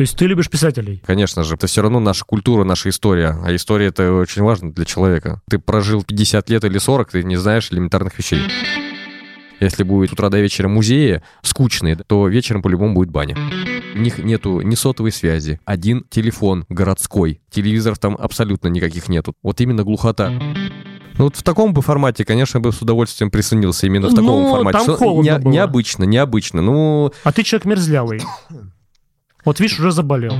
То есть ты любишь писателей? Конечно же. Это все равно наша культура, наша история. А история — это очень важно для человека. Ты прожил 50 лет или 40, ты не знаешь элементарных вещей. Если будет утра до вечера музеи скучные, то вечером по-любому будет баня. У них нету ни сотовой связи, один телефон городской. Телевизоров там абсолютно никаких нету. Вот именно глухота. Ну вот в таком бы формате, конечно, бы с удовольствием присоединился именно в таком Ну, формате. там холодно не- было. необычно, необычно. Ну, А ты человек мерзлявый. Вот видишь, уже заболел.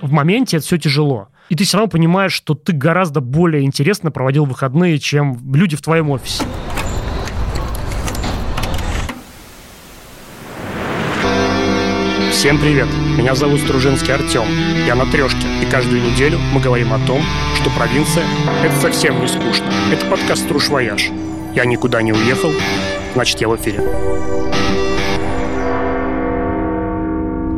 В моменте это все тяжело. И ты все равно понимаешь, что ты гораздо более интересно проводил выходные, чем люди в твоем офисе. Всем привет! Меня зовут Стружинский Артем. Я на трешке, и каждую неделю мы говорим о том, что провинция – это совсем не скучно. Это подкаст «Струж Вояж». Я никуда не уехал, значит, я в эфире.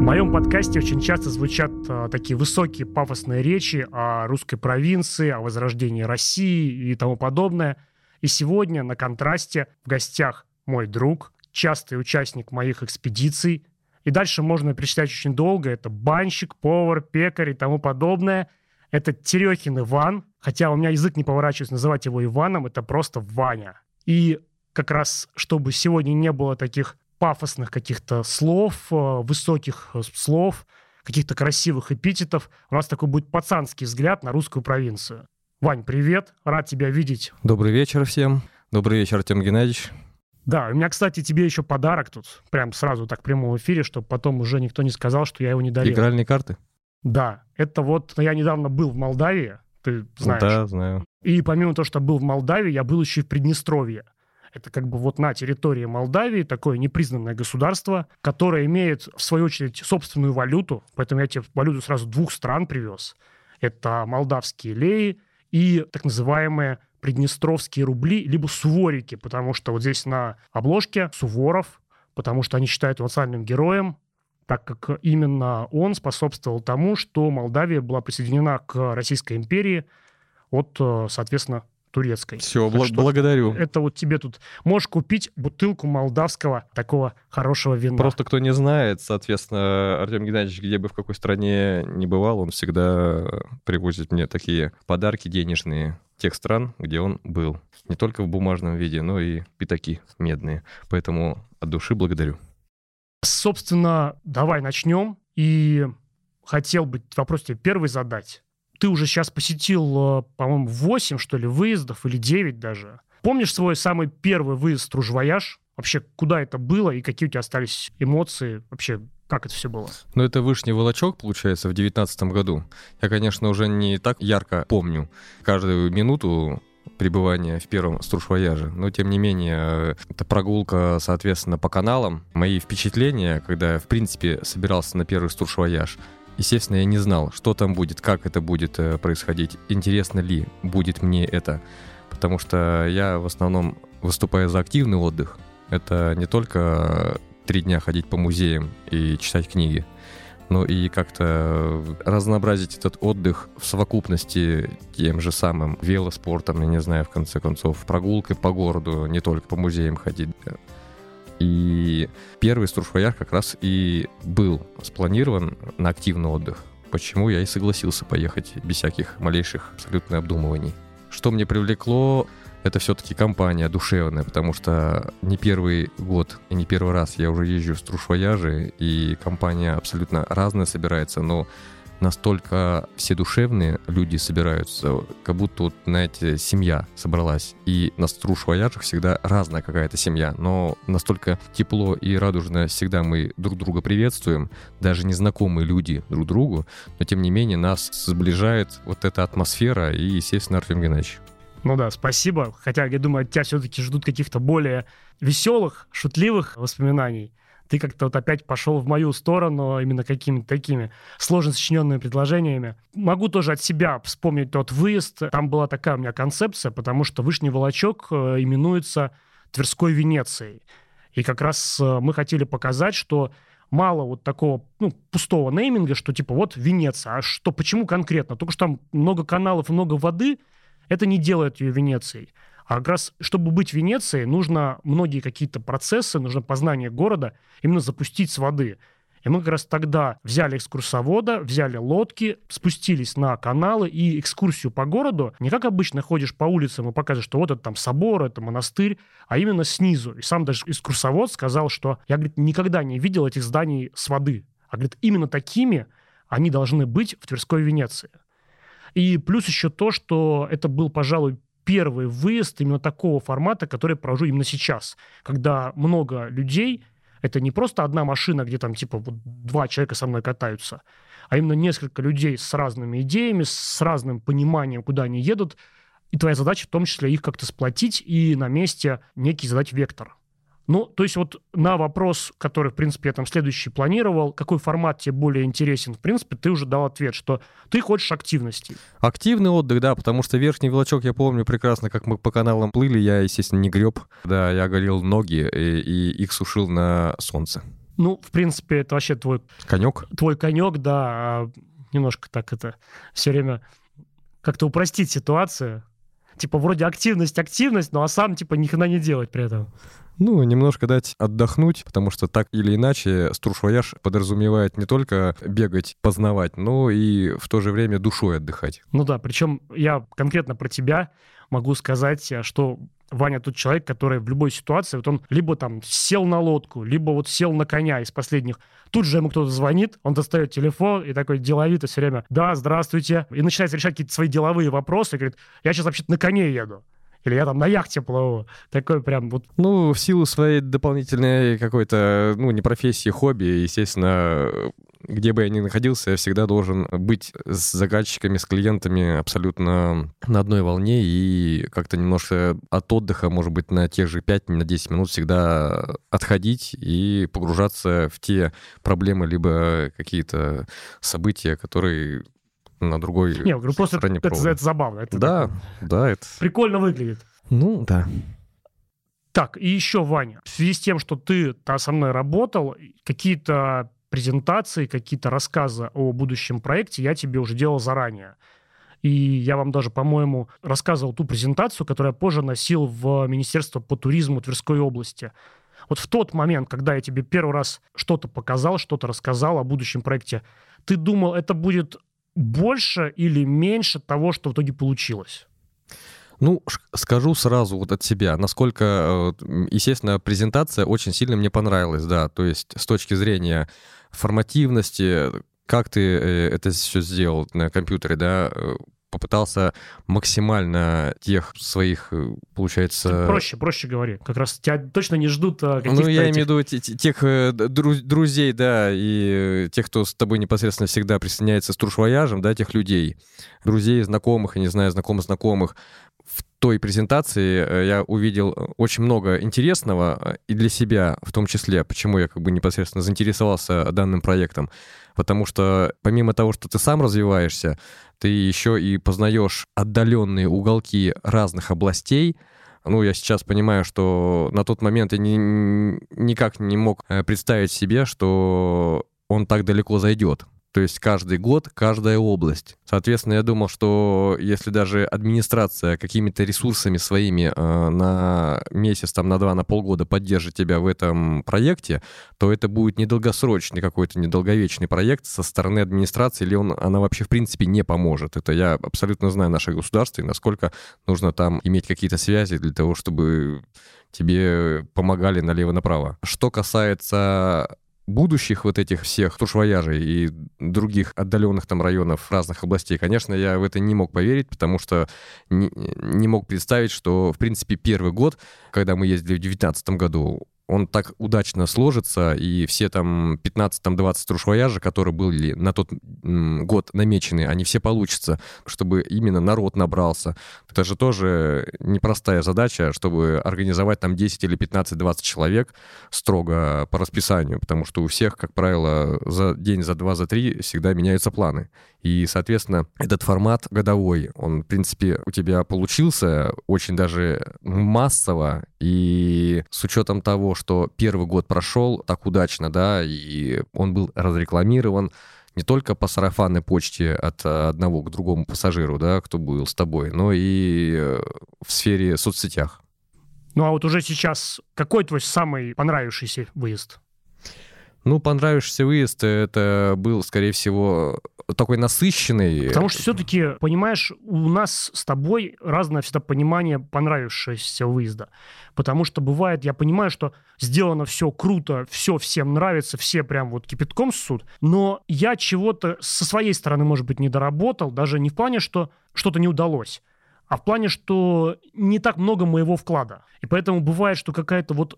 Моем подкасте очень часто звучат а, такие высокие пафосные речи о русской провинции, о возрождении России и тому подобное. И сегодня на контрасте в гостях мой друг, частый участник моих экспедиций. И дальше можно перечислять очень долго. Это банщик, повар, пекарь и тому подобное. Это Терехин Иван, хотя у меня язык не поворачивается называть его Иваном, это просто Ваня. И как раз, чтобы сегодня не было таких пафосных каких-то слов, э, высоких э, слов, каких-то красивых эпитетов, у нас такой будет пацанский взгляд на русскую провинцию. Вань, привет, рад тебя видеть. добрый вечер всем. Добрый вечер, Артем Геннадьевич. Да, у меня, кстати, тебе еще подарок тут, прям сразу так в прямом эфире, чтобы потом уже никто не сказал, что я его не дарил. Игральные карты? Да, это вот, я недавно был в Молдавии, ты знаешь. Да, знаю. И помимо того, что был в Молдавии, я был еще и в Приднестровье. Это как бы вот на территории Молдавии такое непризнанное государство, которое имеет, в свою очередь, собственную валюту. Поэтому я тебе валюту сразу двух стран привез. Это молдавские леи и так называемые приднестровские рубли, либо суворики, потому что вот здесь на обложке Суворов, потому что они считают его национальным героем, так как именно он способствовал тому, что Молдавия была присоединена к Российской империи от, э, соответственно, турецкой. Все, Так что благодарю. Это вот тебе тут можешь купить бутылку молдавского такого хорошего вина. Просто кто не знает, соответственно, Артем Геннадьевич, где бы в какой стране не бывал, он всегда привозит мне такие подарки денежные тех стран, где он был. Не только в бумажном виде, но и пятаки медные. Поэтому от души благодарю. Собственно, давай начнем. И хотел бы вопрос тебе первый задать. Ты уже сейчас посетил, э, по-моему, 8, что ли, выездов, или 9 даже. Помнишь свой самый первый выезд в Стружвояж? Вообще, куда это было и какие у тебя остались эмоции? Вообще, как это все было? Ну, это Вышний Волочок, получается, в девятнадцатом году. Я, конечно, уже не так ярко помню каждую минуту пребывания в первом струшвояже. Но, тем не менее, это прогулка, соответственно, по каналам. Мои впечатления, когда я, в принципе, собирался на первый струшвояж, естественно, я не знал, что там будет, как это будет э, происходить, интересно ли будет мне это. Потому что я в основном выступаю за активный отдых. Это не только три дня ходить по музеям и читать книги, но и как-то разнообразить этот отдых в совокупности тем же самым велоспортом, я не знаю, в конце концов, прогулкой по городу, не только по музеям ходить. И первый струшвояж как раз и был спланирован на активный отдых. Почему я и согласился поехать без всяких малейших абсолютно обдумываний. Что мне привлекло, это все-таки компания душевная, потому что не первый год и не первый раз я уже езжу в струшвояжи, и компания абсолютно разная собирается, но настолько все душевные люди собираются, как будто вот, знаете, семья собралась. И на струшвояжах всегда разная какая-то семья, но настолько тепло и радужно всегда мы друг друга приветствуем, даже незнакомые люди друг другу, но тем не менее нас сближает вот эта атмосфера и, естественно, Артем Геннадьевич. Ну да, спасибо. Хотя, я думаю, от тебя все-таки ждут каких-то более веселых, шутливых воспоминаний. Ты как-то вот опять пошел в мою сторону именно какими-то такими сложно сочиненными предложениями. Могу тоже от себя вспомнить тот выезд. Там была такая у меня концепция, потому что Вышний Волочок э, именуется Тверской Венецией. И как раз э, мы хотели показать, что мало вот такого ну, пустого нейминга, что типа вот Венеция. А что, почему конкретно? Только что там много каналов много воды, это не делает ее Венецией. А как раз, чтобы быть Венецией, нужно многие какие-то процессы, нужно познание города именно запустить с воды. И мы как раз тогда взяли экскурсовода, взяли лодки, спустились на каналы и экскурсию по городу. Не как обычно ходишь по улицам и показываешь, что вот это там собор, это монастырь, а именно снизу. И сам даже экскурсовод сказал, что я, говорит, никогда не видел этих зданий с воды. А, говорит, именно такими они должны быть в Тверской Венеции. И плюс еще то, что это был, пожалуй, первый выезд именно такого формата, который провожу именно сейчас, когда много людей, это не просто одна машина, где там типа вот два человека со мной катаются, а именно несколько людей с разными идеями, с разным пониманием, куда они едут, и твоя задача в том числе их как-то сплотить и на месте некий задать вектор. Ну, то есть вот на вопрос, который, в принципе, я там следующий планировал, какой формат тебе более интересен, в принципе, ты уже дал ответ, что ты хочешь активности. Активный отдых, да, потому что верхний волочок я помню прекрасно, как мы по каналам плыли, я, естественно, не греб, да, я оголил ноги и, и их сушил на солнце. Ну, в принципе, это вообще твой... Конек? Твой конек, да, а немножко так это все время как-то упростить ситуацию. Типа вроде активность, активность, но а сам типа ни хрена не делать при этом. Ну, немножко дать отдохнуть, потому что так или иначе струшвояж подразумевает не только бегать, познавать, но и в то же время душой отдыхать. Ну да, причем я конкретно про тебя могу сказать, что Ваня тот человек, который в любой ситуации, вот он либо там сел на лодку, либо вот сел на коня из последних. Тут же ему кто-то звонит, он достает телефон и такой деловито все время «Да, здравствуйте». И начинает решать какие-то свои деловые вопросы. И говорит «Я сейчас вообще-то на коне еду» или я там на яхте плыву. Такой прям вот... Ну, в силу своей дополнительной какой-то, ну, не профессии, хобби, естественно, где бы я ни находился, я всегда должен быть с заказчиками, с клиентами абсолютно на одной волне и как-то немножко от отдыха, может быть, на тех же 5-10 на минут всегда отходить и погружаться в те проблемы, либо какие-то события, которые на другой Не, говорю, просто это, это, это забавно. Это да, да, это... Прикольно выглядит. Ну, да. Так, и еще, Ваня, в связи с тем, что ты -то со мной работал, какие-то презентации, какие-то рассказы о будущем проекте я тебе уже делал заранее. И я вам даже, по-моему, рассказывал ту презентацию, которую я позже носил в Министерство по туризму Тверской области. Вот в тот момент, когда я тебе первый раз что-то показал, что-то рассказал о будущем проекте, ты думал, это будет больше или меньше того, что в итоге получилось? Ну, скажу сразу вот от себя, насколько, э, естественно, презентация очень сильно мне понравилась, да, то есть с точки зрения формативности, как ты э, это все сделал на компьютере, да, э, попытался максимально тех своих, э, получается... Проще, проще говори. Как раз тебя точно не ждут а, каких-то Ну, я этих... имею в виду тех э, друзей, да, и тех, кто с тобой непосредственно всегда присоединяется с трушвояжем, да, тех людей, друзей, знакомых, я не знаю, знакомых знакомых. В той презентации э, я увидел очень много интересного и для себя в том числе, почему я как бы непосредственно заинтересовался данным проектом. Потому что помимо того, что ты сам развиваешься, ты еще и познаешь отдаленные уголки разных областей, ну, я сейчас понимаю, что на тот момент я ни, никак не мог э, представить себе, что он так далеко зайдет. То есть каждый год, каждая область. Соответственно, я думал, что если даже администрация какими-то ресурсами своими э, на месяц, там, на два, на полгода поддержит тебя в этом проекте, то это будет недолгосрочный какой-то недолговечный проект со стороны администрации, или он, она вообще в принципе не поможет. Это я абсолютно знаю наше государство и насколько нужно там иметь какие-то связи для того, чтобы тебе помогали налево-направо. Что касается будущих вот этих всех тушвояжей и других отдаленных там районов разных областей, конечно, я в это не мог поверить, потому что не, не мог представить, что, в принципе, первый год, когда мы ездили в 2019 году, он так удачно сложится, и все там 15-20 трушвояжа, которые были на тот год намечены, они все получатся, чтобы именно народ набрался. Это же тоже непростая задача, чтобы организовать там 10 или 15-20 человек строго по расписанию, потому что у всех, как правило, за день, за два, за три всегда меняются планы. И, соответственно, этот формат годовой, он, в принципе, у тебя получился очень даже массово, и с учетом того, что первый год прошел так удачно, да, и он был разрекламирован, не только по сарафанной почте от одного к другому пассажиру, да, кто был с тобой, но и э, в сфере соцсетях. Ну а вот уже сейчас какой твой самый понравившийся выезд? Ну, понравившийся выезд, это был, скорее всего, такой насыщенный. Потому что все-таки, понимаешь, у нас с тобой разное всегда понимание понравившегося выезда. Потому что бывает, я понимаю, что сделано все круто, все всем нравится, все прям вот кипятком ссут, но я чего-то со своей стороны, может быть, не доработал, даже не в плане, что что-то не удалось, а в плане, что не так много моего вклада. И поэтому бывает, что какая-то вот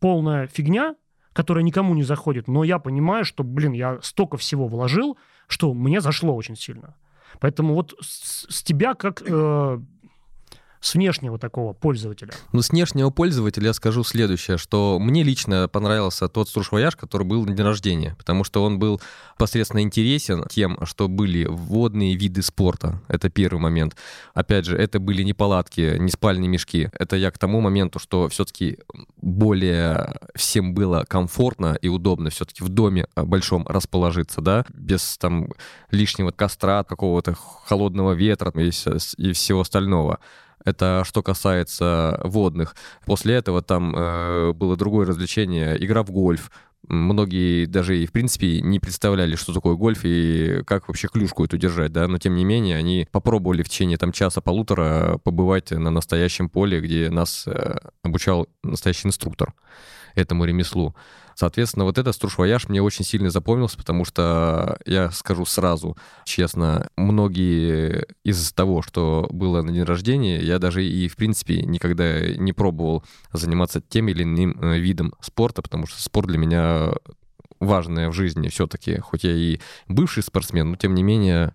полная фигня, которая никому не заходит, но я понимаю, что, блин, я столько всего вложил, что мне зашло очень сильно. Поэтому вот с, с тебя как э, с внешнего такого пользователя? Ну, с внешнего пользователя я скажу следующее, что мне лично понравился тот стружвояж, который был на день рождения, потому что он был посредственно интересен тем, что были водные виды спорта. Это первый момент. Опять же, это были не палатки, не спальные мешки. Это я к тому моменту, что все-таки более всем было комфортно и удобно все-таки в доме большом расположиться, да, без там лишнего костра, какого-то холодного ветра и, и всего остального. Это что касается водных. После этого там э, было другое развлечение, игра в гольф. Многие даже и в принципе не представляли, что такое гольф и как вообще клюшку эту держать, да, но тем не менее они попробовали в течение там часа-полутора побывать на настоящем поле, где нас э, обучал настоящий инструктор этому ремеслу. Соответственно, вот этот струшвояж мне очень сильно запомнился, потому что, я скажу сразу, честно, многие из того, что было на день рождения, я даже и, в принципе, никогда не пробовал заниматься тем или иным э, видом спорта, потому что спорт для меня важное в жизни все-таки, хоть я и бывший спортсмен, но тем не менее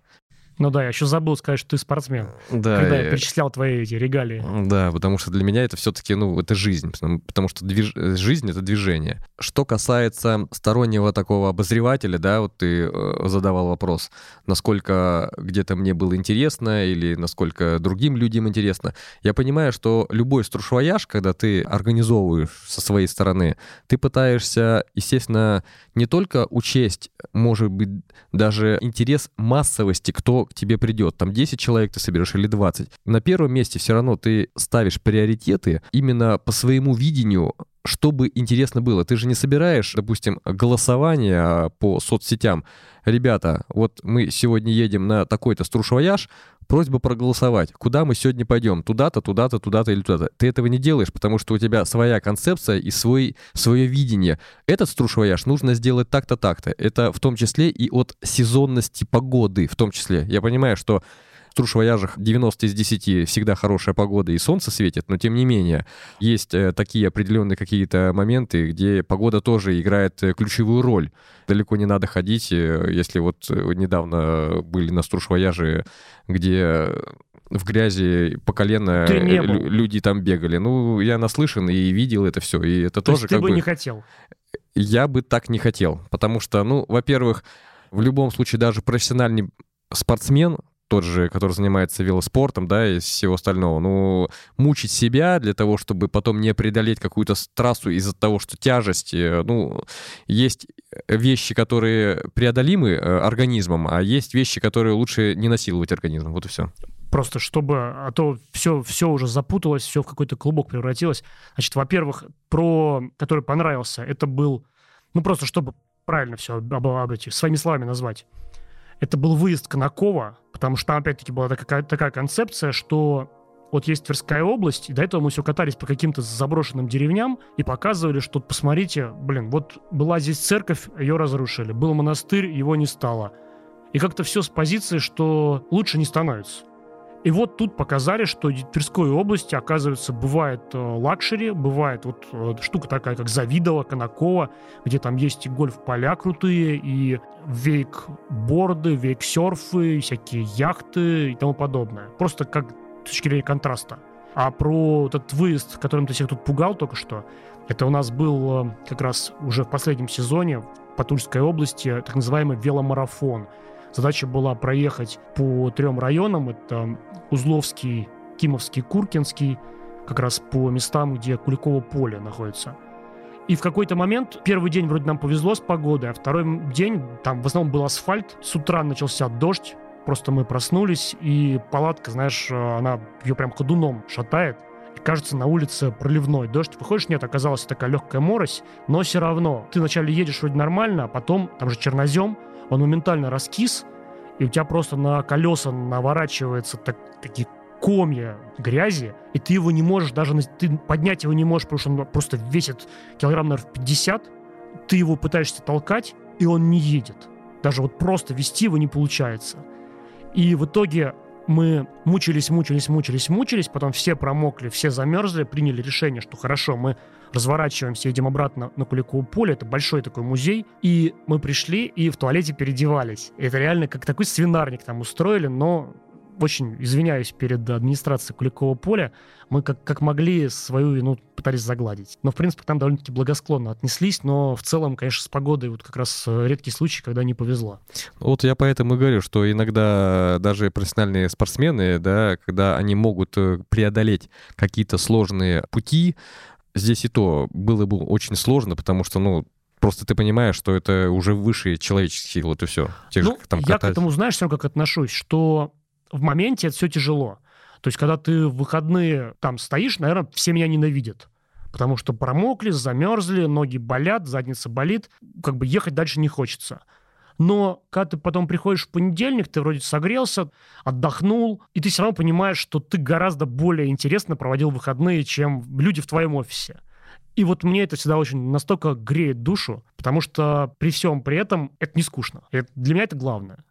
ну да, я еще забыл сказать, что ты спортсмен. Да. Когда я, я перечислял твои эти регалии. Да, потому что для меня это все-таки, ну, это жизнь. Потому что движ... жизнь — это движение. Что касается стороннего такого обозревателя, да, вот ты э, задавал вопрос, насколько где-то мне было интересно или насколько другим людям интересно. Я понимаю, что любой струшвояж, когда ты организовываешь со своей стороны, ты пытаешься, естественно, не только учесть, может быть, даже интерес массовости, кто тебе придет. Там 10 человек ты соберешь или 20. На первом месте все равно ты ставишь приоритеты именно по своему видению чтобы интересно было. Ты же не собираешь, допустим, голосование а, по соцсетям. Ребята, вот мы сегодня едем на такой-то струшвояж, просьба проголосовать. Куда мы сегодня пойдем? Туда-то, туда-то, туда-то или туда-то. Ты этого не делаешь, потому что у тебя своя концепция и свой, свое видение. Этот струшвояж нужно сделать так-то, так-то. Это в том числе и от сезонности погоды, в том числе. Я понимаю, что в Трушвояжах 90 из 10 всегда хорошая погода и солнце светит, но тем не менее есть э, такие определенные какие-то моменты, где погода тоже играет э, ключевую роль. Далеко не надо ходить, э, если вот недавно были на Струшвояже, где в грязи по колено люди там бегали. Ну, я наслышан и видел это все, и это То тоже ты как бы не хотел? Я бы так не хотел, потому что, ну, во-первых, в любом случае даже профессиональный спортсмен тот же, который занимается велоспортом, да, и всего остального, ну, мучить себя для того, чтобы потом не преодолеть какую-то трассу из-за того, что тяжесть, э, ну, есть вещи, которые преодолимы э, организмом, а есть вещи, которые лучше не насиловать организмом, вот и все. Просто чтобы, а то все, все уже запуталось, все в какой-то клубок превратилось. Значит, во-первых, про который понравился, это был, ну, просто чтобы правильно все об, своими словами назвать. Это был выезд Конакова, потому что там, опять-таки, была такая, такая концепция, что вот есть Тверская область, и до этого мы все катались по каким-то заброшенным деревням и показывали, что посмотрите, блин, вот была здесь церковь, ее разрушили, был монастырь, его не стало. И как-то все с позиции, что лучше не становится. И вот тут показали, что в Тверской области, оказывается, бывает э, luxury, бывает вот э, штука такая, как Завидово, Конаково, где там есть и гольф-поля крутые, и вейк-борды, вейк-серфы, всякие яхты и тому подобное. Просто как с точки зрения контраста. А про этот выезд, которым ты всех тут пугал только что, это у нас был э, как раз уже в последнем сезоне по Тульской области так называемый веломарафон – Задача была проехать по трем районам. Это Узловский, Кимовский, Куркинский, как раз по местам, где Куликово поле находится. И в какой-то момент, первый день вроде нам повезло с погодой, а второй день, там в основном был асфальт, с утра начался дождь, просто мы проснулись, и палатка, знаешь, она ее прям ходуном шатает, кажется, на улице проливной дождь. Выходишь, нет, оказалась такая легкая морось, но все равно. Ты вначале едешь вроде нормально, а потом, там же чернозем, он моментально раскис, и у тебя просто на колеса наворачивается так, такие комья грязи, и ты его не можешь даже, ты поднять его не можешь, потому что он просто весит килограмм, наверное, 50, ты его пытаешься толкать, и он не едет. Даже вот просто вести его не получается. И в итоге мы мучились, мучились, мучились, мучились, потом все промокли, все замерзли, приняли решение, что хорошо, мы разворачиваемся, едем обратно на Куликово поле, это большой такой музей, и мы пришли и в туалете переодевались. Это реально как такой свинарник там устроили, но очень извиняюсь перед администрацией Куликового поля, мы как, как могли свою вину пытались загладить. Но, в принципе, там довольно-таки благосклонно отнеслись, но в целом, конечно, с погодой вот как раз э, редкий случай, когда не повезло. Вот я поэтому и говорю, что иногда даже профессиональные спортсмены, да, когда они могут э, преодолеть какие-то сложные пути, здесь и то было бы очень сложно, потому что, ну, Просто ты понимаешь, что это уже выше человеческих вот и все. Те ну, же, там, я к этому, знаешь, все как отношусь, что в моменте это все тяжело. То есть, когда ты в выходные там стоишь, наверное, все меня ненавидят. Потому что промокли, замерзли, ноги болят, задница болит, как бы ехать дальше не хочется. Но когда ты потом приходишь в понедельник, ты вроде согрелся, отдохнул, и ты все равно понимаешь, что ты гораздо более интересно проводил выходные, чем люди в твоем офисе. И вот мне это всегда очень настолько греет душу, потому что при всем при этом это не скучно. И для меня это главное.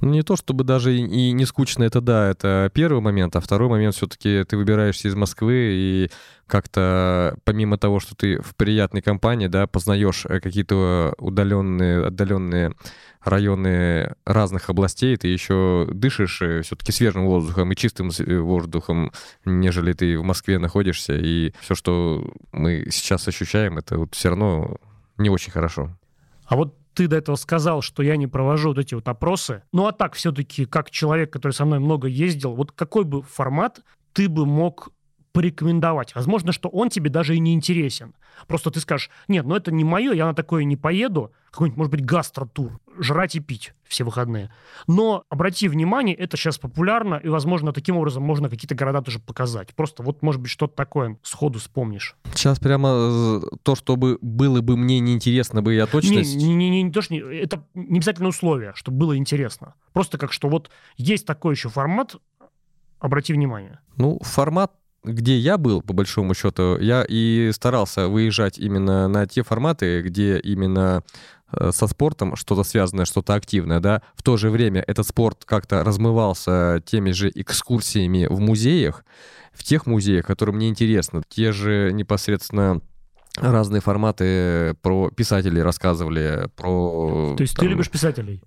Ну, не то чтобы даже и не скучно, это да, это первый момент, а второй момент все-таки ты выбираешься из Москвы и как-то помимо того, что ты в приятной компании, да, познаешь э, какие-то удаленные, отдаленные районы разных областей, ты еще дышишь э, все-таки свежим воздухом и чистым э, воздухом, нежели ты в Москве находишься, и все, что мы сейчас ощущаем, это вот все равно не очень хорошо. А вот ты до этого сказал, что я не провожу вот эти вот опросы. Ну а так все-таки, как человек, который со мной много ездил, вот какой бы формат ты бы мог порекомендовать. Возможно, что он тебе даже и не интересен. Просто ты скажешь, нет, ну это не мое, я на такое не поеду. Какой-нибудь, может быть, гастротур. Жрать и пить все выходные. Но обрати внимание, это сейчас популярно, и, возможно, таким образом можно какие-то города тоже показать. Просто вот, может быть, что-то такое сходу вспомнишь. Сейчас прямо э, то, чтобы было бы мне неинтересно бы я точно... Не, не, не, не, не, то, что не, это не обязательно условие, чтобы было интересно. Просто как что вот есть такой еще формат, обрати внимание. Ну, формат где я был, по большому счету, я и старался выезжать именно на те форматы, где именно э, со спортом что-то связанное, что-то активное, да. В то же время этот спорт как-то размывался теми же экскурсиями в музеях, в тех музеях, которые мне интересны. Те же непосредственно разные форматы про писателей рассказывали, про... То есть там, ты любишь писателей?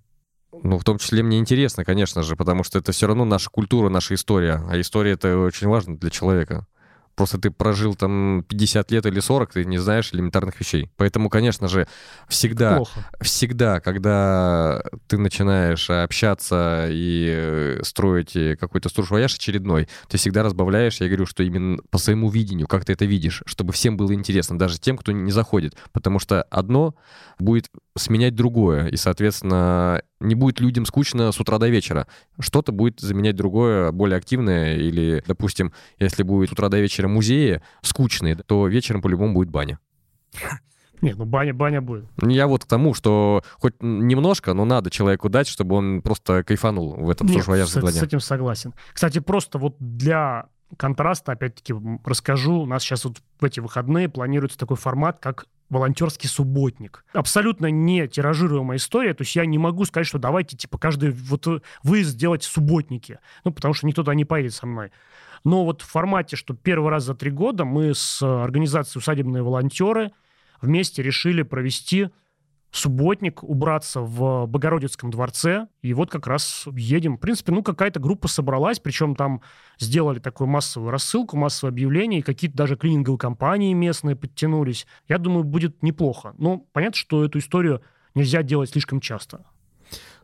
Ну, в том числе мне интересно, конечно же, потому что это все равно наша культура, наша история. А история — это очень важно для человека. Просто ты прожил там 50 лет или 40, ты не знаешь элементарных вещей. Поэтому, конечно же, всегда, всегда, когда ты начинаешь общаться и э, строить э, какой-то стружвояж очередной, ты всегда разбавляешь, я говорю, что именно по своему видению, как ты это видишь, чтобы всем было интересно, даже тем, кто не заходит. Потому что одно будет сменять другое, и, соответственно, не будет людям скучно с утра до вечера. Что-то будет заменять другое, более активное, или, допустим, если будет с утра до вечера музеи скучные, то вечером по-любому будет баня. Нет, ну баня, баня будет. Я вот к тому, что хоть немножко, но надо человеку дать, чтобы он просто кайфанул в этом Нет, с, с этим согласен. Кстати, просто вот для контраста, опять-таки, расскажу. У нас сейчас вот в эти выходные планируется такой формат, как волонтерский субботник. Абсолютно не тиражируемая история, то есть я не могу сказать, что давайте, типа, каждый вот выезд сделать субботники, ну, потому что никто туда не поедет со мной. Но вот в формате, что первый раз за три года мы с организацией «Усадебные волонтеры» вместе решили провести субботник, убраться в Богородицком дворце. И вот как раз едем. В принципе, ну, какая-то группа собралась, причем там сделали такую массовую рассылку, массовое объявление, и какие-то даже клининговые компании местные подтянулись. Я думаю, будет неплохо. Но понятно, что эту историю нельзя делать слишком часто.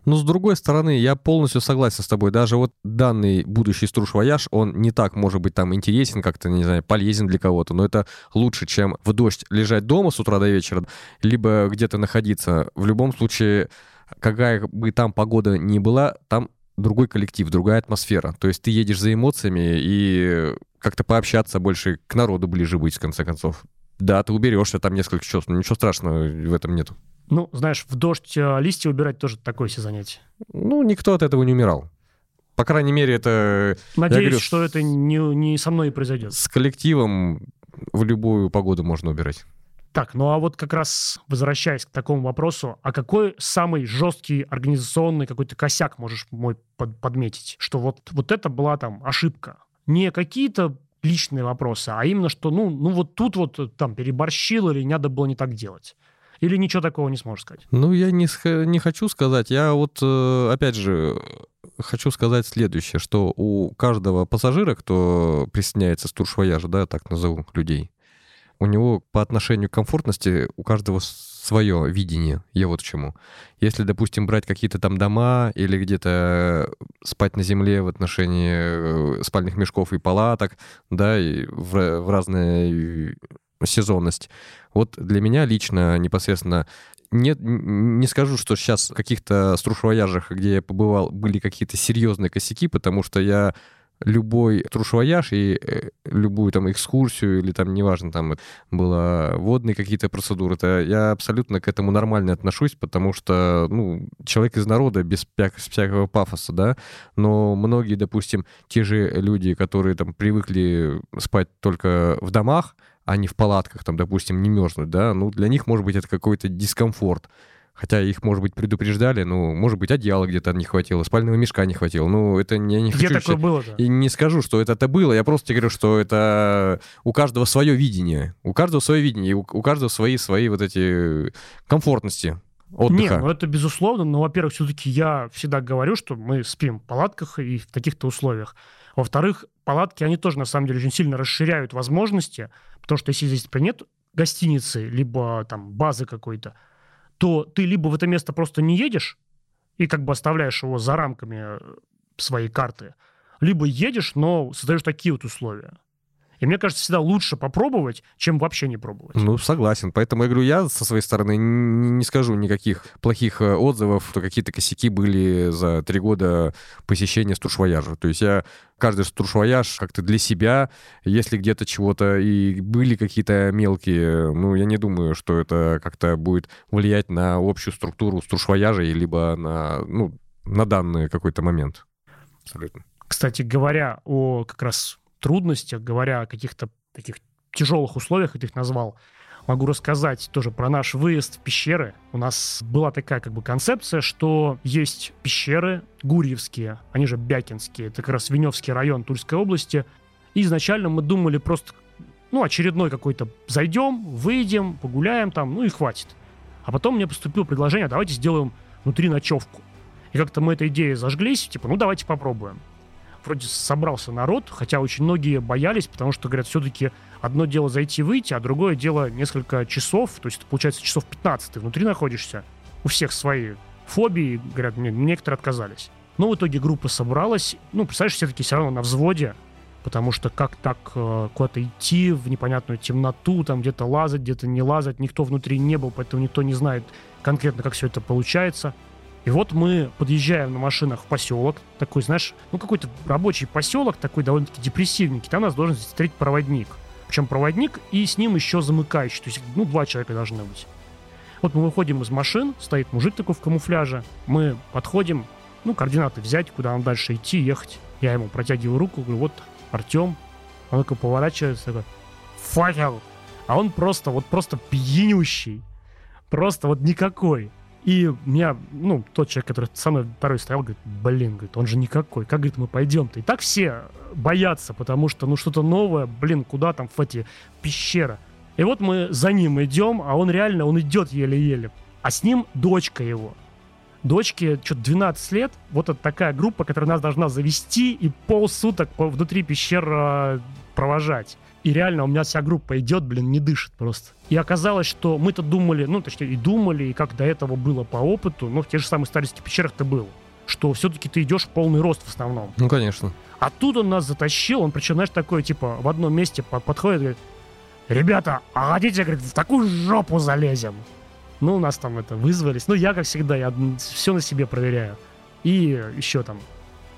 Но с другой стороны, я полностью согласен с тобой. Даже вот данный будущий струш вояж, он не так, может быть, там интересен, как-то, не знаю, полезен для кого-то, но это лучше, чем в дождь лежать дома с утра до вечера, либо где-то находиться. В любом случае, какая бы там погода ни была, там другой коллектив, другая атмосфера. То есть ты едешь за эмоциями и как-то пообщаться больше, к народу ближе быть, в конце концов. Да, ты уберешься там несколько часов, но ничего страшного в этом нету. Ну, знаешь, в дождь э, листья убирать тоже такое себе занятие. Ну, никто от этого не умирал. По крайней мере, это... Надеюсь, говорю, что это не, не со мной и произойдет. С коллективом в любую погоду можно убирать. Так, ну а вот как раз возвращаясь к такому вопросу, а какой самый жесткий организационный какой-то косяк можешь мой под, подметить? Что вот, вот это была там ошибка. Не какие-то личные вопросы, а именно что, ну, ну вот тут вот там переборщил или не надо было не так делать. Или ничего такого не сможешь сказать? Ну, я не, не хочу сказать. Я вот, э, опять же, хочу сказать следующее, что у каждого пассажира, кто присоединяется с туршвояжа, да, так назову людей, у него по отношению к комфортности у каждого свое видение. Я вот к чему. Если, допустим, брать какие-то там дома или где-то спать на земле в отношении э, спальных мешков и палаток, да, и в, в разную сезонность. Вот для меня лично непосредственно нет, не скажу, что сейчас в каких-то струшвояжах, где я побывал, были какие-то серьезные косяки, потому что я любой трушвояж и э, любую там экскурсию или там, неважно, там было водные какие-то процедуры, то я абсолютно к этому нормально отношусь, потому что, ну, человек из народа без всякого пафоса, да, но многие, допустим, те же люди, которые там привыкли спать только в домах, а не в палатках, там, допустим, не мерзнуть, да, ну, для них, может быть, это какой-то дискомфорт. Хотя их, может быть, предупреждали, ну, может быть, одеяла где-то не хватило, спального мешка не хватило. Ну, это я не Где хочу... такое было И не скажу, что это это было, я просто говорю, что это у каждого свое видение. У каждого свое видение, у, у каждого свои, свои вот эти комфортности отдыха. Нет, ну это безусловно, но, во-первых, все-таки я всегда говорю, что мы спим в палатках и в таких-то условиях. Во-вторых, палатки, они тоже, на самом деле, очень сильно расширяют возможности, потому что если здесь нет гостиницы, либо там базы какой-то, то ты либо в это место просто не едешь и как бы оставляешь его за рамками э, своей карты, либо едешь, но создаешь такие вот условия. И мне кажется, всегда лучше попробовать, чем вообще не пробовать. Ну, согласен. Поэтому я говорю, я со своей стороны не скажу никаких плохих э, отзывов, что какие-то косяки были за три года посещения стуршвояжа. То есть я каждый стуршвояж как-то для себя, если где-то чего-то и были какие-то мелкие, ну, я не думаю, что это как-то будет влиять на общую структуру стуршвояжа, либо на, ну, на данный какой-то момент. Абсолютно. Кстати говоря о как раз трудностях, говоря о каких-то таких тяжелых условиях, ты их назвал, могу рассказать тоже про наш выезд в пещеры. У нас была такая как бы концепция, что есть пещеры Гурьевские, они же Бякинские, это как раз Веневский район Тульской области. И изначально мы думали просто, ну, очередной какой-то зайдем, выйдем, погуляем там, ну и хватит. А потом мне поступило предложение, давайте сделаем внутри ночевку. И как-то мы этой идеей зажглись, типа, ну давайте попробуем вроде собрался народ, хотя очень многие боялись, потому что, говорят, все-таки одно дело зайти выйти, а другое дело несколько часов, то есть это получается часов 15 ты внутри находишься, у всех свои фобии, говорят, некоторые отказались. Но в итоге группа собралась, ну, представляешь, все-таки все равно на взводе, потому что как так э, куда-то идти в непонятную темноту, там где-то лазать, где-то не лазать, никто внутри не был, поэтому никто не знает конкретно, как все это получается. И вот мы подъезжаем на машинах в поселок, такой, знаешь, ну какой-то рабочий поселок, такой довольно-таки депрессивненький. Там нас должен встретить проводник. Причем проводник и с ним еще замыкающий. То есть, ну, два человека должны быть. Вот мы выходим из машин, стоит мужик такой в камуфляже. Мы подходим, ну, координаты взять, куда нам дальше идти, ехать. Я ему протягиваю руку, говорю, вот Артем. Он такой поворачивается, такой, факел. А он просто, вот просто пьянющий. Просто вот никакой. И меня, ну, тот человек, который со мной второй стоял, говорит, блин, говорит, он же никакой. Как, говорит, мы пойдем-то? И так все боятся, потому что, ну, что-то новое, блин, куда там в эти пещера. И вот мы за ним идем, а он реально, он идет еле-еле. А с ним дочка его. Дочке что-то 12 лет. Вот это такая группа, которая нас должна завести и полсуток внутри пещер провожать. И реально у меня вся группа идет, блин, не дышит просто. И оказалось, что мы-то думали, ну, точнее, и думали, и как до этого было по опыту, ну, в тех же самых старости пещерах-то было, что все-таки ты идешь в полный рост в основном. Ну, конечно. А тут он нас затащил, он причем, знаешь, такой, типа, в одном месте подходит, говорит, ребята, а хотите, говорит, в такую жопу залезем? Ну, у нас там это вызвались. Ну, я, как всегда, я все на себе проверяю. И еще там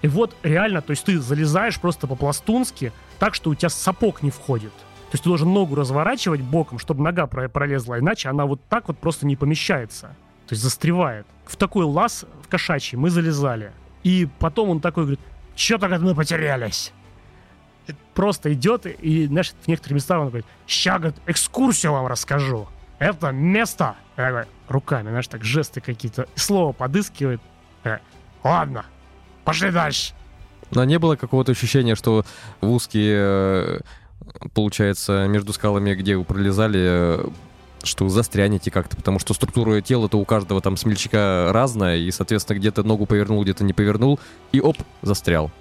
И вот реально, то есть ты залезаешь просто по-пластунски так, что у тебя сапог не входит. То есть ты должен ногу разворачивать боком, чтобы нога пролезла, иначе она вот так вот просто не помещается. То есть застревает. В такой лаз в кошачий мы залезали. И потом он такой говорит, что так мы потерялись? Просто идет и, знаешь, в некоторые места он говорит, ща, говорит, экскурсию вам расскажу. Это место. Я говорю, руками, знаешь, так жесты какие-то, слово подыскивает. Я, Ладно, пошли дальше. Но не было какого-то ощущения, что в узкие, э, получается, между скалами, где вы пролезали, э, что застрянете как-то, потому что структура тела-то у каждого там смельчака разная, и, соответственно, где-то ногу повернул, где-то не повернул, и оп, застрял.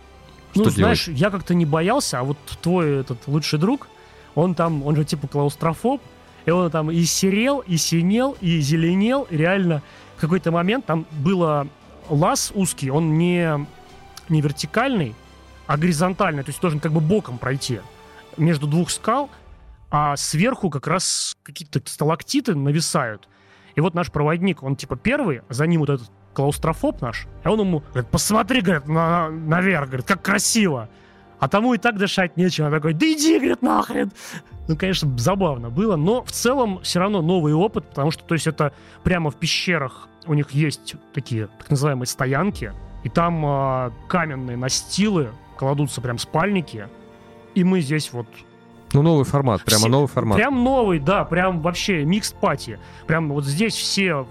Что ну, делать? знаешь, я как-то не боялся, а вот твой этот лучший друг, он там, он же типа клаустрофоб, и он там и серел, и синел, и зеленел, и реально в какой-то момент там было лаз узкий, он не, не вертикальный, а горизонтальный, то есть должен как бы боком пройти между двух скал, а сверху как раз какие-то сталактиты нависают. И вот наш проводник, он типа первый, за ним вот этот клаустрофоб наш, и он ему говорит, посмотри, говорит, на, наверх, говорит, как красиво. А тому и так дышать нечего. Он такой, да иди, говорит, нахрен. Ну, конечно, забавно было, но в целом все равно новый опыт, потому что, то есть, это прямо в пещерах у них есть такие так называемые стоянки, и там э, каменные настилы, кладутся прям спальники, и мы здесь вот ну, новый формат, прямо все, новый формат. Прям новый, да, прям вообще микс пати. Прям вот здесь все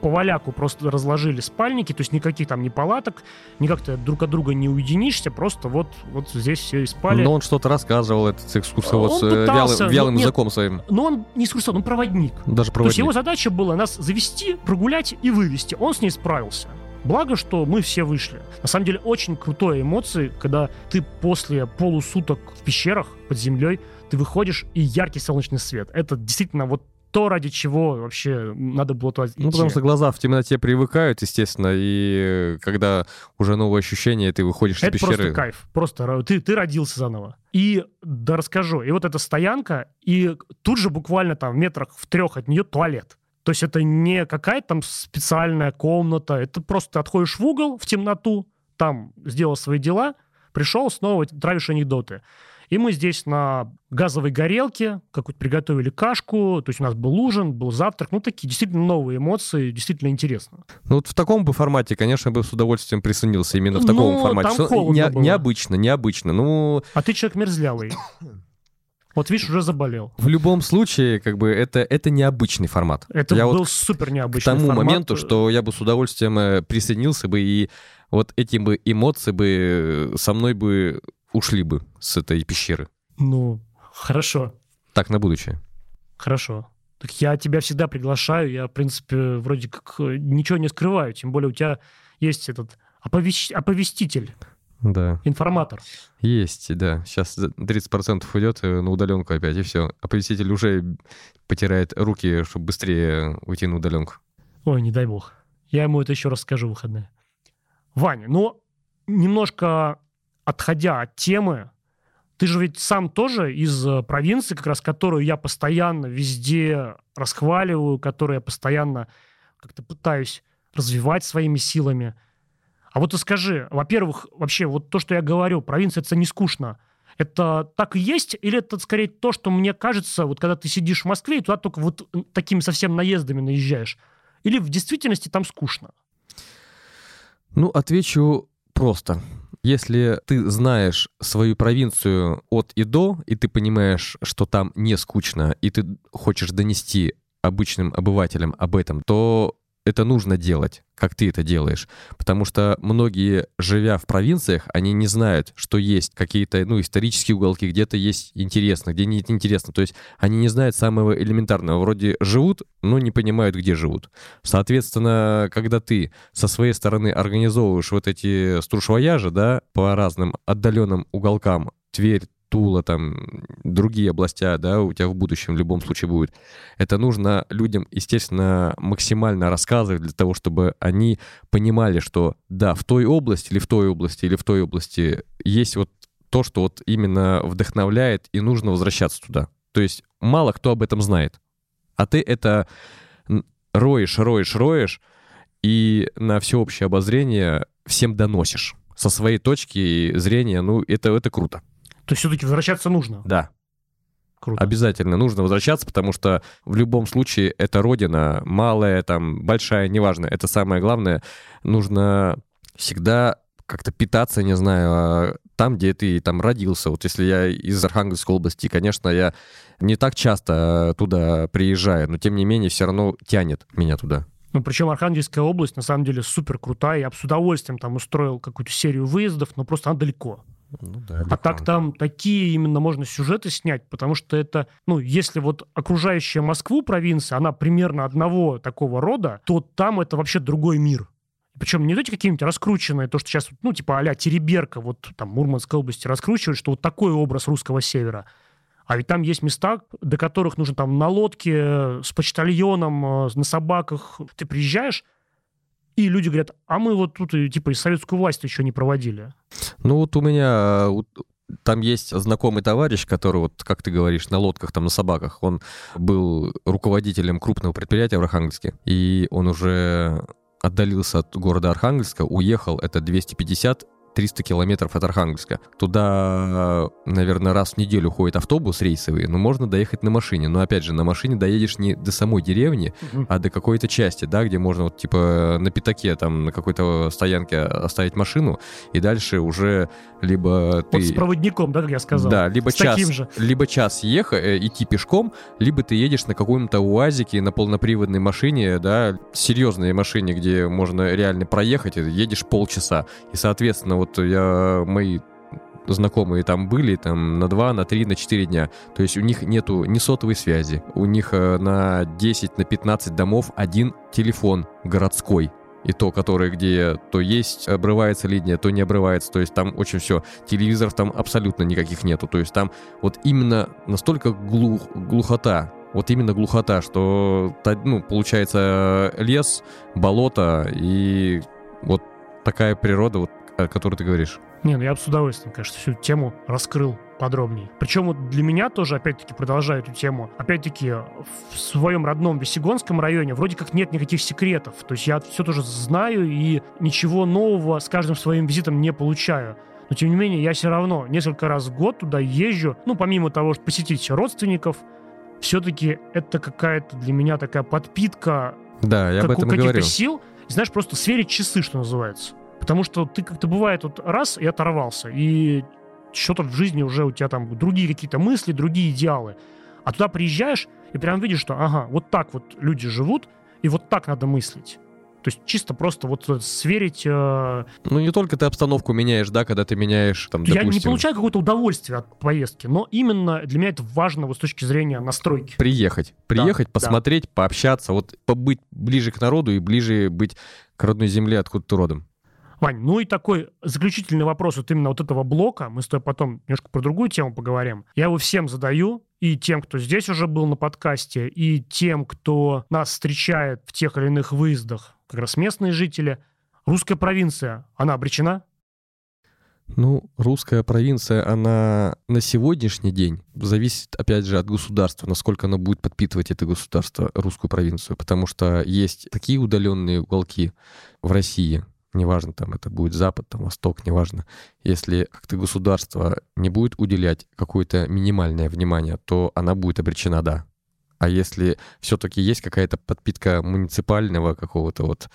по валяку просто разложили спальники, то есть никаких там ни палаток, никак ты друг от друга не уединишься, просто вот, вот здесь все и спали. Но он что-то рассказывал, этот экскурсовод, он пытался, вялым, вялым но, языком нет, своим. Но он не экскурсовод, он проводник. Даже проводник. То есть его задача была нас завести, прогулять и вывести. Он с ней справился. Благо, что мы все вышли. На самом деле, очень крутые эмоции, когда ты после полусуток в пещерах под землей ты выходишь, и яркий солнечный свет. Это действительно вот то, ради чего вообще надо было туда идти. Ну, потому что глаза в темноте привыкают, естественно, и когда уже новые ощущения, ты выходишь это из пещеры. Это просто кайф. Просто ты, ты родился заново. И, да расскажу, и вот эта стоянка, и тут же буквально там в метрах в трех от нее туалет. То есть это не какая-то там специальная комната, это просто ты отходишь в угол, в темноту, там сделал свои дела, пришел, снова травишь анекдоты. И мы здесь на газовой горелке какую-то приготовили кашку, то есть у нас был ужин, был завтрак, ну, такие действительно новые эмоции, действительно интересно. Ну, вот в таком бы формате, конечно, бы с удовольствием присоединился именно в таком ну, формате. Там Что, не, было. Необычно, необычно. Ну... А ты человек мерзлявый. Вот видишь, уже заболел. В любом случае, как бы это, это необычный формат. Это я был вот супер необычный К тому формат. моменту, что я бы с удовольствием э, присоединился бы, и вот эти бы эмоции бы со мной бы ушли бы с этой пещеры. Ну, хорошо. Так, на будущее. Хорошо. Так я тебя всегда приглашаю, я, в принципе, вроде как э, ничего не скрываю, тем более у тебя есть этот оповещ... оповеститель. Да. Информатор. Есть, да. Сейчас 30% уйдет э, на удаленку опять, и все. Оповеститель уже потирает руки, чтобы быстрее уйти на удаленку. Ой, не дай бог. Я ему это еще раз скажу в выходные. Ваня, ну, немножко отходя от темы, ты же ведь сам тоже из э, провинции, как раз которую я постоянно везде расхваливаю, которую я постоянно как-то пытаюсь развивать своими силами. А вот ты скажи, во-первых, вообще вот то, что я говорю, провинция это не скучно. Это так и есть, или это скорее то, что мне кажется, вот когда ты сидишь в Москве и туда только вот такими совсем наездами наезжаешь? Или в действительности там скучно? Ну, отвечу просто. Если ты знаешь свою провинцию от и до, и ты понимаешь, что там не скучно, и ты хочешь донести обычным обывателям об этом, то это нужно делать, как ты это делаешь. Потому что многие, живя в провинциях, они не знают, что есть какие-то ну, исторические уголки, где-то есть интересно, где нет интересно. То есть они не знают самого элементарного. Вроде живут, но не понимают, где живут. Соответственно, когда ты со своей стороны организовываешь вот эти струшвояжи, да, по разным отдаленным уголкам, Тверь, Тула, там, другие областя, да, у тебя в будущем в любом случае будет. Это нужно людям, естественно, максимально рассказывать для того, чтобы они понимали, что да, в той области или в той области или в той области есть вот то, что вот именно вдохновляет, и нужно возвращаться туда. То есть мало кто об этом знает. А ты это роешь, роешь, роешь, и на всеобщее обозрение всем доносишь со своей точки зрения, ну, это, это круто. То есть все-таки возвращаться нужно? Да. Круто. Обязательно нужно возвращаться, потому что в любом случае это родина, малая, там, большая, неважно. Это самое главное. Нужно всегда как-то питаться, не знаю, а там, где ты там родился. Вот если я из Архангельской области, конечно, я не так часто туда приезжаю, но тем не менее все равно тянет меня туда. Ну, причем Архангельская область, на самом деле, супер крутая. Я бы с удовольствием там устроил какую-то серию выездов, но просто она далеко. Ну, да, а так там такие именно можно сюжеты снять, потому что это, ну, если вот окружающая Москву провинция, она примерно одного такого рода, то там это вообще другой мир. Причем не эти какие-нибудь раскрученные, то, что сейчас, ну, типа а-ля Тереберка, вот там Мурманской области раскручивают, что вот такой образ русского севера. А ведь там есть места, до которых нужно там на лодке, э, с почтальоном, э, на собаках. Ты приезжаешь, и люди говорят, а мы вот тут типа и советскую власть еще не проводили. Ну вот у меня там есть знакомый товарищ, который, вот, как ты говоришь, на лодках, там, на собаках, он был руководителем крупного предприятия в Архангельске, и он уже отдалился от города Архангельска, уехал, это 250 300 километров от Архангельска. Туда, наверное, раз в неделю ходит автобус рейсовый, но можно доехать на машине. Но опять же, на машине доедешь не до самой деревни, угу. а до какой-то части, да, где можно вот типа на пятаке там на какой-то стоянке оставить машину, и дальше уже либо ты... Вот с проводником, да, как я сказал? Да, либо с час, же. либо час ехать, э, идти пешком, либо ты едешь на каком-то УАЗике, на полноприводной машине, да, серьезной машине, где можно реально проехать, едешь полчаса. И, соответственно, вот я, мои знакомые там были там на 2, на 3, на 4 дня. То есть у них нету ни сотовой связи. У них э, на 10, на 15 домов один телефон городской. И то, который где то есть, обрывается линия, то не обрывается. То есть там очень все. Телевизоров там абсолютно никаких нету. То есть там вот именно настолько глух, глухота вот именно глухота, что, ну, получается лес, болото и вот такая природа, вот о которой ты говоришь. Не, ну я бы с удовольствием, конечно, всю тему раскрыл подробнее. Причем вот для меня тоже, опять-таки, продолжаю эту тему, опять-таки, в своем родном Весегонском районе вроде как нет никаких секретов. То есть я все тоже знаю и ничего нового с каждым своим визитом не получаю. Но, тем не менее, я все равно несколько раз в год туда езжу, ну, помимо того, что посетить родственников, все-таки это какая-то для меня такая подпитка да, я об этом каких-то сил. Знаешь, просто сверить часы, что называется. Потому что ты как-то бывает вот раз и оторвался, и что-то в жизни уже у тебя там другие какие-то мысли, другие идеалы. А туда приезжаешь и прям видишь, что ага, вот так вот люди живут, и вот так надо мыслить. То есть чисто просто вот сверить... Э... Ну, не только ты обстановку меняешь, да, когда ты меняешь, там, допустим... Я не получаю какое-то удовольствие от поездки, но именно для меня это важно вот с точки зрения настройки. Приехать. Приехать, да, посмотреть, да. пообщаться, вот побыть ближе к народу и ближе быть к родной земле, откуда ты родом. Вань, ну и такой заключительный вопрос вот именно вот этого блока, мы с тобой потом немножко про другую тему поговорим. Я его всем задаю, и тем, кто здесь уже был на подкасте, и тем, кто нас встречает в тех или иных выездах, как раз местные жители. Русская провинция, она обречена? Ну, русская провинция, она на сегодняшний день зависит, опять же, от государства, насколько оно будет подпитывать это государство, русскую провинцию, потому что есть такие удаленные уголки в России, неважно, там это будет Запад, там Восток, неважно, если как-то государство не будет уделять какое-то минимальное внимание, то она будет обречена, да. А если все-таки есть какая-то подпитка муниципального какого-то вот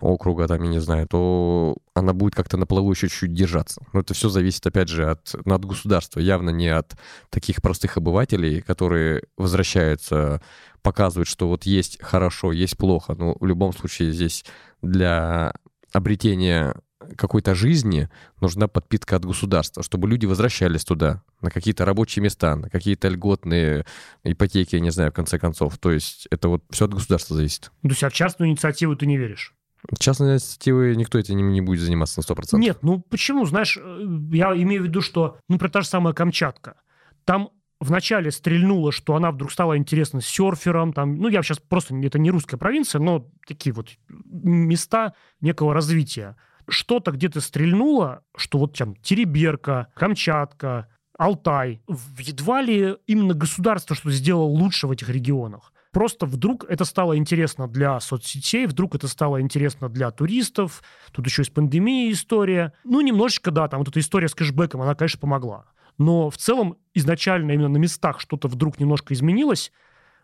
округа, там, я не знаю, то она будет как-то на плаву еще чуть-чуть держаться. Но это все зависит, опять же, от, ну, от государства, явно не от таких простых обывателей, которые возвращаются, показывают, что вот есть хорошо, есть плохо. Но в любом случае здесь для обретения какой-то жизни нужна подпитка от государства, чтобы люди возвращались туда, на какие-то рабочие места, на какие-то льготные ипотеки, я не знаю, в конце концов. То есть это вот все от государства зависит. То есть а в частную инициативу ты не веришь? Частной инициативы никто этим не, не будет заниматься на 100%. Нет, ну почему? Знаешь, э, я имею в виду, что, ну, про та же самая Камчатка. Там вначале стрельнуло, что она вдруг стала интересна серфером, там, ну, я сейчас просто, это не русская провинция, но такие вот места некого развития. Что-то где-то стрельнуло, что вот там Тереберка, Камчатка, Алтай. Едва ли именно государство что сделало лучше в этих регионах. Просто вдруг это стало интересно для соцсетей, вдруг это стало интересно для туристов. Тут еще и с пандемией история. Ну, немножечко, да, там вот эта история с кэшбэком, она, конечно, помогла. Но в целом изначально именно на местах что-то вдруг немножко изменилось,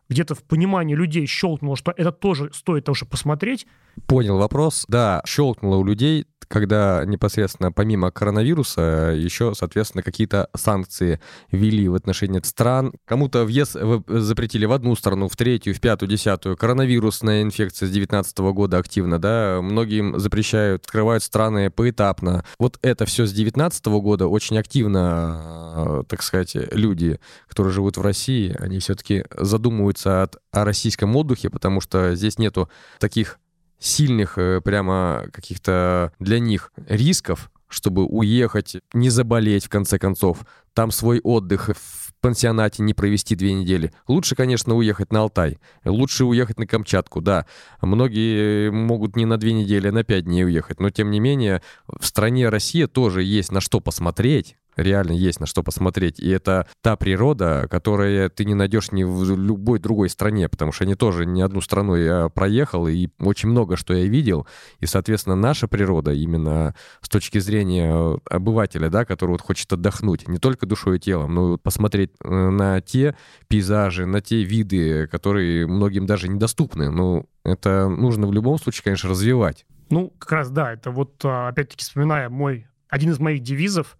где-то в понимании людей щелкнуло, что это тоже стоит того, чтобы посмотреть. Понял вопрос. Да, щелкнуло у людей когда непосредственно помимо коронавируса еще, соответственно, какие-то санкции ввели в отношении стран. Кому-то въезд запретили в одну страну, в третью, в пятую, десятую. Коронавирусная инфекция с 2019 года активно, да, многим запрещают, открывают страны поэтапно. Вот это все с 2019 года очень активно, так сказать, люди, которые живут в России, они все-таки задумываются от, о российском отдыхе, потому что здесь нету таких сильных э, прямо каких-то для них рисков, чтобы уехать, не заболеть в конце концов, там свой отдых в пансионате не провести две недели. Лучше, конечно, уехать на Алтай. Лучше уехать на Камчатку, да. Многие могут не на две недели, а на пять дней уехать. Но, тем не менее, в стране Россия тоже есть на что посмотреть реально есть на что посмотреть. И это та природа, которая ты не найдешь ни в любой другой стране, потому что они тоже не одну страну я проехал, и очень много что я видел. И, соответственно, наша природа именно с точки зрения обывателя, да, который вот хочет отдохнуть, не только душой и телом, но и посмотреть э, на те пейзажи, на те виды, которые многим даже недоступны. Ну, это нужно в любом случае, конечно, развивать. Ну, как раз, да, это вот, а, опять-таки, вспоминая мой, один из моих девизов,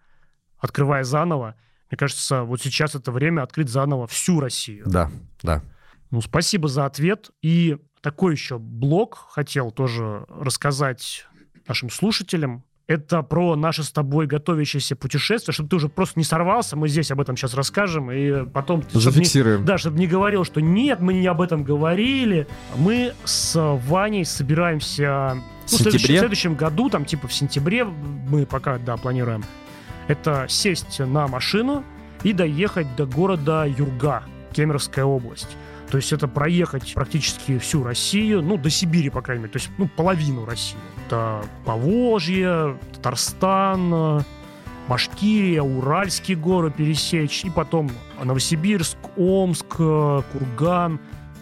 открывая заново. Мне кажется, вот сейчас это время открыть заново всю Россию. Да, да. Ну, спасибо за ответ. И такой еще блок хотел тоже рассказать нашим слушателям. Это про наше с тобой готовящееся путешествие, чтобы ты уже просто не сорвался. Мы здесь об этом сейчас расскажем, и потом... Зафиксируем. Чтобы не, да, чтобы не говорил, что нет, мы не об этом говорили. Мы с Ваней собираемся... Ну, в, следующем, в следующем году, там типа в сентябре, мы пока, да, планируем это сесть на машину и доехать до города Юрга, Кемеровская область. То есть это проехать практически всю Россию, ну, до Сибири, по крайней мере, то есть, ну, половину России. Это Поволжье, Татарстан, Башкирия, Уральские горы пересечь, и потом Новосибирск, Омск, Курган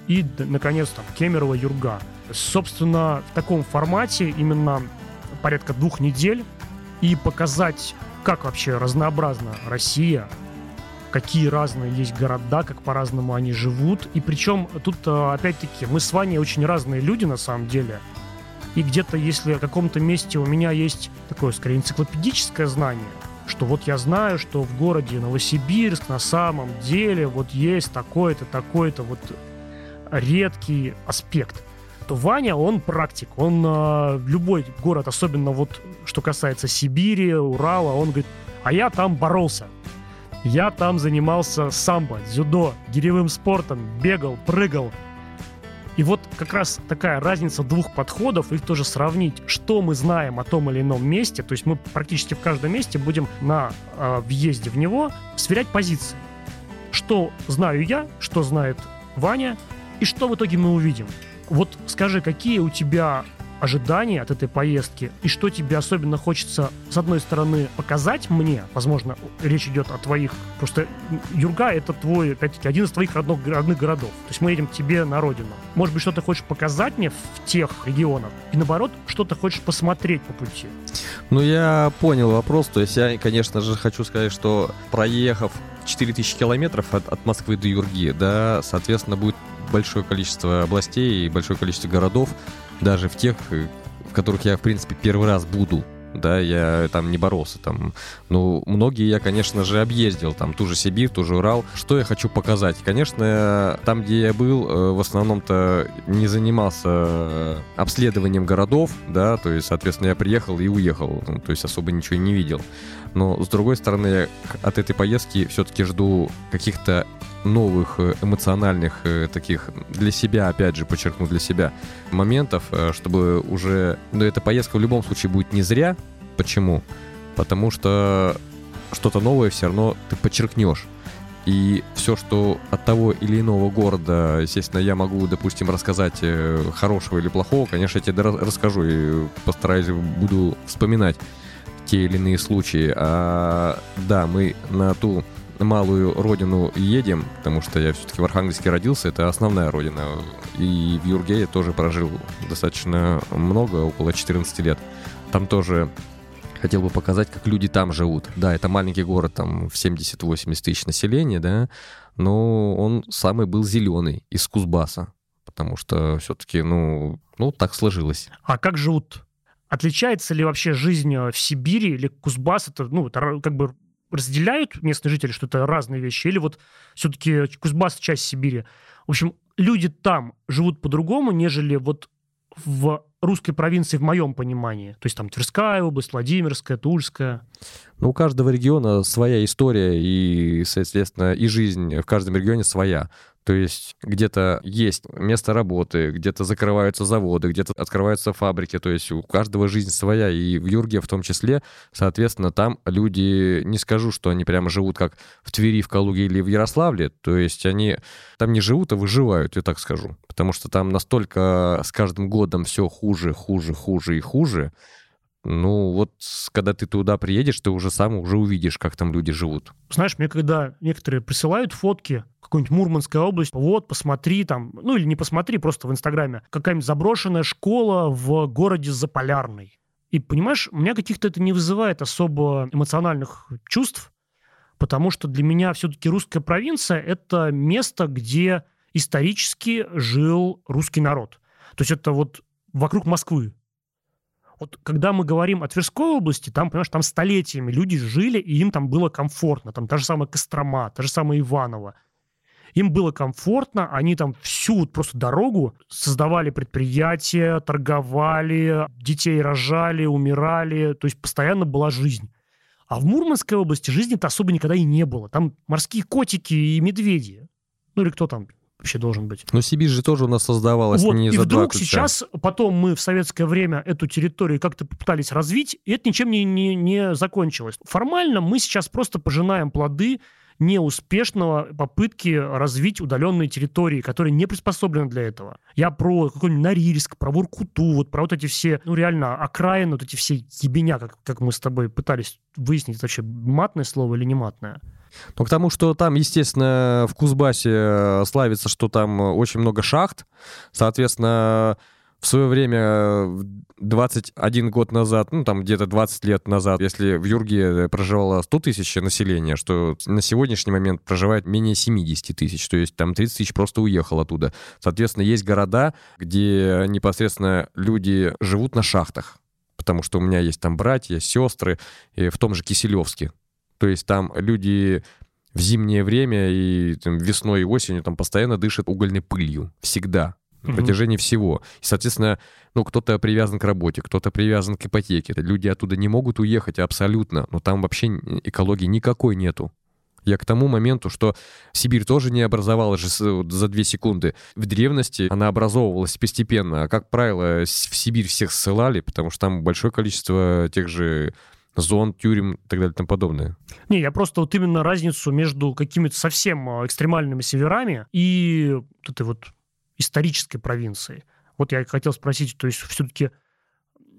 и, наконец, там, Кемерово, Юрга. Собственно, в таком формате именно порядка двух недель и показать как вообще разнообразна Россия, какие разные есть города, как по-разному они живут. И причем тут, э, опять-таки, мы с вами очень разные люди на самом деле. И где-то, если в каком-то месте у меня есть такое, скорее, энциклопедическое знание, что вот я знаю, что в городе Новосибирск на самом деле вот есть такой-то, такой-то вот редкий аспект то Ваня, он практик. Он э, любой город, особенно вот что касается Сибири, Урала, он говорит, а я там боролся. Я там занимался самбо, дзюдо, гиревым спортом, бегал, прыгал. И вот как раз такая разница двух подходов, их тоже сравнить, что мы знаем о том или ином месте, то есть мы практически в каждом месте будем на э, въезде в него сверять позиции. Что знаю я, что знает Ваня, и что в итоге мы увидим. Вот скажи, какие у тебя ожидания от этой поездки и что тебе особенно хочется, с одной стороны, показать мне, возможно, речь идет о твоих, просто Юрга — это твой, опять-таки, один из твоих родных, родных городов. То есть мы едем к тебе на родину. Может быть, что ты хочешь показать мне в тех регионах, и наоборот, что ты хочешь посмотреть по пути? Ну, я понял вопрос. То есть я, конечно же, хочу сказать, что проехав 4000 километров от, от Москвы до Юрги, да, соответственно, будет большое количество областей и большое количество городов, даже в тех, э, в которых я, в принципе, первый раз буду да, я там не боролся, там, ну, многие я, конечно же, объездил, там, ту же Сибирь, ту же Урал. Что я хочу показать? Конечно, там, где я был, э, в основном-то не занимался обследованием городов, да, то есть, соответственно, я приехал и уехал, ну, то есть особо ничего не видел. Но, с другой стороны, я от этой поездки все-таки жду каких-то новых э, эмоциональных таких для себя, опять же, подчеркну для себя, моментов, чтобы уже... Ну, эта поездка в любом случае будет не зря, Почему? Потому что что-то новое все равно ты подчеркнешь. И все, что от того или иного города, естественно, я могу, допустим, рассказать э, хорошего или плохого, конечно, я тебе расскажу и постараюсь, буду вспоминать те или иные случаи. А, да, мы на ту малую родину едем, потому что я все-таки в Архангельске родился, это основная родина. И в Юрге я тоже прожил достаточно много, около 14 лет. Там тоже хотел бы показать, как люди там живут. Да, это маленький город, там в 70-80 тысяч населения, да, но он самый был зеленый из Кузбасса, потому что все-таки, ну, ну, так сложилось. А как живут? Отличается ли вообще жизнь э, в Сибири или Кузбасс? Это, ну, это как бы разделяют местные жители, что это разные вещи, или вот все-таки Кузбасс часть Сибири. В общем, люди там живут по-другому, нежели вот в русской провинции в моем понимании. То есть там Тверская область, Владимирская, Тульская. Ну, у каждого региона своя история и, соответственно, и жизнь в каждом регионе своя. То есть где-то есть место работы, где-то закрываются заводы, где-то открываются фабрики. То есть у каждого жизнь своя, и в Юрге в том числе. Соответственно, там люди, не скажу, что они прямо живут как в Твери, в Калуге или в Ярославле. То есть они там не живут, а выживают, я так скажу. Потому что там настолько с каждым годом все хуже, хуже, хуже и хуже. Ну, вот когда ты туда приедешь, ты уже сам уже увидишь, как там люди живут. Знаешь, мне когда некоторые присылают фотки какой-нибудь Мурманская область, вот, посмотри там, ну или не посмотри, просто в Инстаграме, какая-нибудь заброшенная школа в городе Заполярный. И понимаешь, у меня каких-то это не вызывает особо эмоциональных чувств, потому что для меня все-таки русская провинция — это место, где исторически жил русский народ. То есть это вот вокруг Москвы. Вот когда мы говорим о Тверской области, там, понимаешь, там столетиями люди жили, и им там было комфортно. Там та же самая Кострома, та же самая Иваново. Им было комфортно, они там всю просто дорогу создавали предприятия, торговали, детей рожали, умирали. То есть постоянно была жизнь. А в Мурманской области жизни-то особо никогда и не было. Там морские котики и медведи. Ну или кто там, вообще должен быть. Но Сибирь же тоже у нас создавалась вот, не и за вдруг два сейчас, потом мы в советское время эту территорию как-то попытались развить, и это ничем не, не, не закончилось. Формально мы сейчас просто пожинаем плоды неуспешного попытки развить удаленные территории, которые не приспособлены для этого. Я про какой-нибудь Норильск, про Воркуту, вот про вот эти все, ну реально, окраины, вот эти все ебеня, как, как мы с тобой пытались выяснить, это вообще матное слово или не матное. Ну, к тому, что там, естественно, в Кузбассе э, славится, что там очень много шахт. Соответственно, в свое время, 21 год назад, ну, там где-то 20 лет назад, если в Юрге проживало 100 тысяч населения, что на сегодняшний момент проживает менее 70 тысяч, то есть там 30 тысяч просто уехало оттуда. Соответственно, есть города, где непосредственно люди живут на шахтах, потому что у меня есть там братья, сестры, в том же Киселевске. То есть там люди в зимнее время и там, весной и осенью там постоянно дышат угольной пылью. Всегда. На протяжении всего. И, соответственно, ну, кто-то привязан к работе, кто-то привязан к ипотеке. Люди оттуда не могут уехать абсолютно. Но там вообще экологии никакой нету. Я к тому моменту, что Сибирь тоже не образовалась же за две секунды. В древности она образовывалась постепенно. А, как правило, в Сибирь всех ссылали, потому что там большое количество тех же зон, тюрем и так далее и тому подобное. Не, я просто вот именно разницу между какими-то совсем а, экстремальными северами и вот этой вот исторической провинцией. Вот я хотел спросить, то есть все-таки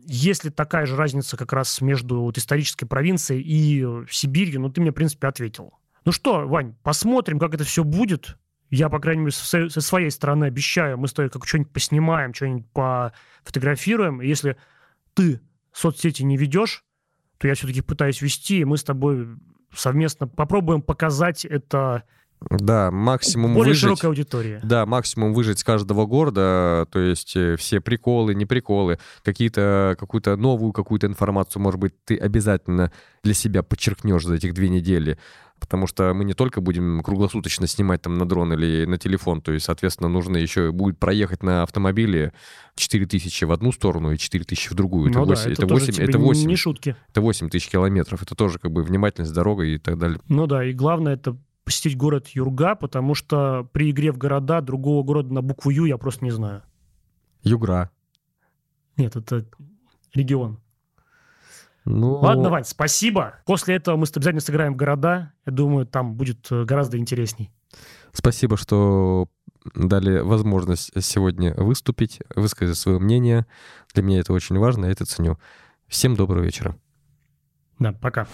есть ли такая же разница как раз между вот исторической провинцией и Сибирью? Ну, ты мне, в принципе, ответил. Ну что, Вань, посмотрим, как это все будет. Я, по крайней мере, со своей стороны обещаю, мы с тобой как что-нибудь поснимаем, что-нибудь пофотографируем. Если ты соцсети не ведешь, то я все-таки пытаюсь вести, и мы с тобой совместно попробуем показать это да, максимум более выжить. широкой аудитории. Да, максимум выжить с каждого города, то есть э, все приколы, не приколы, какие-то, какую-то новую какую-то информацию, может быть, ты обязательно для себя подчеркнешь за этих две недели потому что мы не только будем круглосуточно снимать там на дрон или на телефон, то есть, соответственно, нужно еще будет проехать на автомобиле 4000 в одну сторону и 4000 в другую. Ну это, да, 8, это, это 8, это 8, не шутки. Это 8 тысяч километров, это тоже как бы внимательность дорога и так далее. Ну да, и главное это посетить город Юрга, потому что при игре в города другого города на букву Ю я просто не знаю. Югра. Нет, это регион. Ну... Ладно, Вань, спасибо. После этого мы обязательно сыграем в города. Я думаю, там будет э, гораздо интересней. Спасибо, что дали возможность сегодня выступить, высказать свое мнение. Для меня это очень важно, я это ценю. Всем доброго вечера. Да, пока.